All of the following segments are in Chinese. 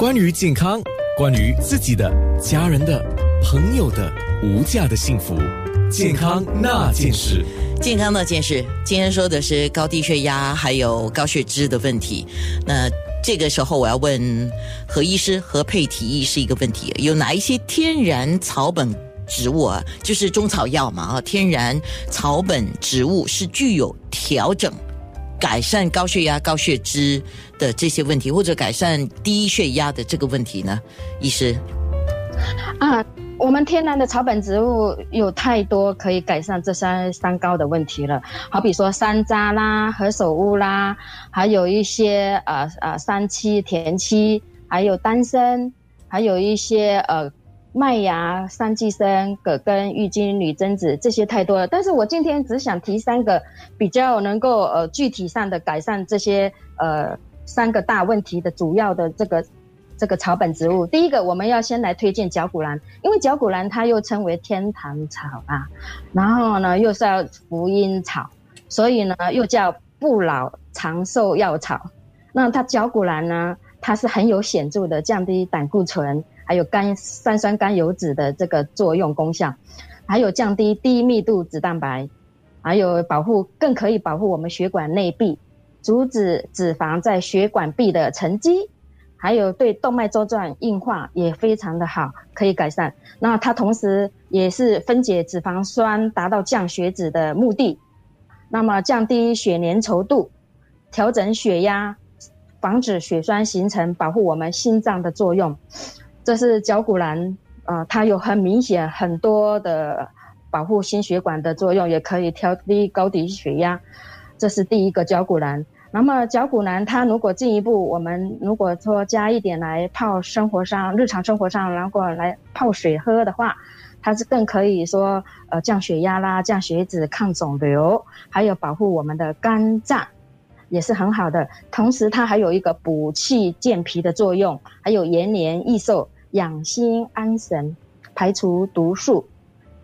关于健康，关于自己的、家人的、朋友的无价的幸福，健康那件事。健康那件事，今天说的是高低血压还有高血脂的问题。那这个时候我要问何医师、何佩提议是一个问题：有哪一些天然草本植物啊，就是中草药嘛啊，天然草本植物是具有调整、改善高血压、高血脂的这些问题，或者改善低血压的这个问题呢？医师啊。我们天然的草本植物有太多可以改善这三三高的问题了，好比说山楂啦、何首乌啦，还有一些呃呃三七田七，还有丹参，还有一些呃麦芽、三季生、葛根、郁金、女贞子，这些太多了。但是我今天只想提三个比较能够呃具体上的改善这些呃三个大问题的主要的这个。这个草本植物，第一个我们要先来推荐角骨兰，因为角骨兰它又称为天堂草啊，然后呢又是要福音草，所以呢又叫不老长寿药草。那它角骨兰呢，它是很有显著的降低胆固醇，还有甘三酸甘油脂的这个作用功效，还有降低低密度脂蛋白，还有保护更可以保护我们血管内壁，阻止脂肪在血管壁的沉积。还有对动脉粥状硬化也非常的好，可以改善。那它同时也是分解脂肪酸，达到降血脂的目的。那么降低血粘稠度，调整血压，防止血栓形成，保护我们心脏的作用。这是绞股蓝啊，它有很明显很多的保护心血管的作用，也可以调低高低血压。这是第一个绞股蓝。那么绞股蓝，它如果进一步，我们如果说加一点来泡生活上、日常生活上，然后来泡水喝的话，它是更可以说呃降血压啦、降血脂、抗肿瘤，还有保护我们的肝脏，也是很好的。同时，它还有一个补气健脾的作用，还有延年益寿、养心安神、排除毒素，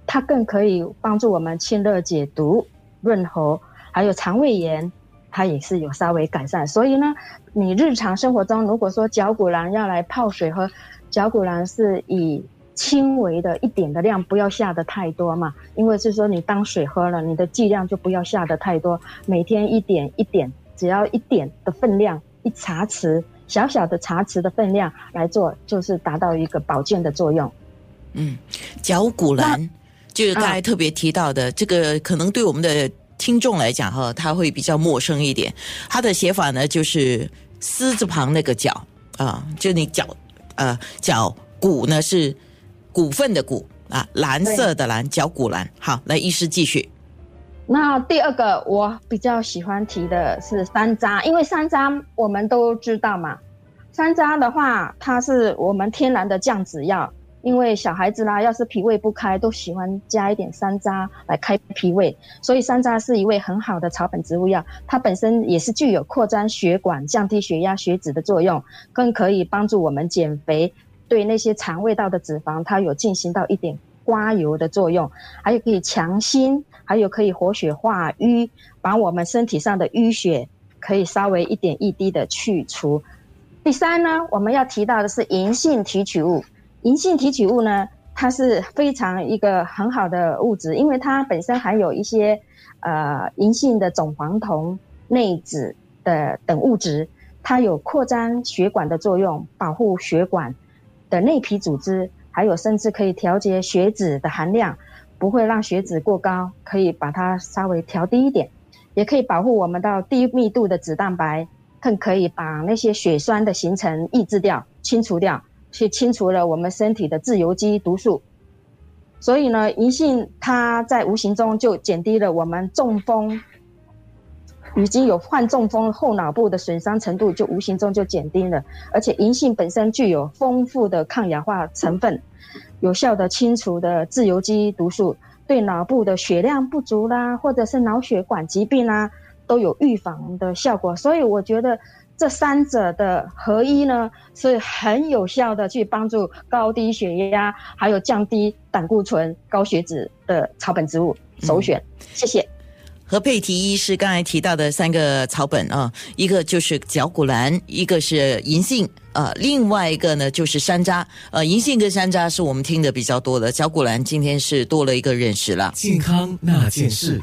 它更可以帮助我们清热解毒、润喉，还有肠胃炎。它也是有稍微改善，所以呢，你日常生活中如果说绞股蓝要来泡水喝，绞股蓝是以轻微的一点的量，不要下的太多嘛，因为是说你当水喝了，你的剂量就不要下的太多，每天一点一点，只要一点的分量，一茶匙小小的茶匙的分量来做，就是达到一个保健的作用。嗯，绞股蓝就是刚才特别提到的，这个可能对我们的。听众来讲哈，他会比较陌生一点。他的写法呢，就是“丝”字旁那个“绞”啊，就你“绞”呃“绞股”呢是股份的“股”啊，蓝色的“蓝”绞股蓝。好，来医师继续。那第二个我比较喜欢提的是山楂，因为山楂我们都知道嘛，山楂的话它是我们天然的降脂药。因为小孩子啦，要是脾胃不开，都喜欢加一点山楂来开脾胃，所以山楂是一味很好的草本植物药。它本身也是具有扩张血管、降低血压、血脂的作用，更可以帮助我们减肥。对那些肠胃道的脂肪，它有进行到一点刮油的作用，还有可以强心，还有可以活血化瘀，把我们身体上的淤血可以稍微一点一滴的去除。第三呢，我们要提到的是银杏提取物。银杏提取物呢，它是非常一个很好的物质，因为它本身含有一些，呃，银杏的总黄酮、内酯的等物质，它有扩张血管的作用，保护血管的内皮组织，还有甚至可以调节血脂的含量，不会让血脂过高，可以把它稍微调低一点，也可以保护我们到低密度的脂蛋白，更可以把那些血栓的形成抑制掉、清除掉。去清除了我们身体的自由基毒素，所以呢，银杏它在无形中就减低了我们中风，已经有患中风后脑部的损伤程度，就无形中就减低了。而且银杏本身具有丰富的抗氧化成分，有效的清除的自由基毒素，对脑部的血量不足啦，或者是脑血管疾病啦，都有预防的效果。所以我觉得。这三者的合一呢，是很有效的去帮助高低血压，还有降低胆固醇、高血脂的草本植物首选。谢谢。和佩提医师刚才提到的三个草本啊，一个就是绞股蓝，一个是银杏，呃，另外一个呢就是山楂。呃，银杏跟山楂是我们听的比较多的，绞股蓝今天是多了一个认识了。健康那件事。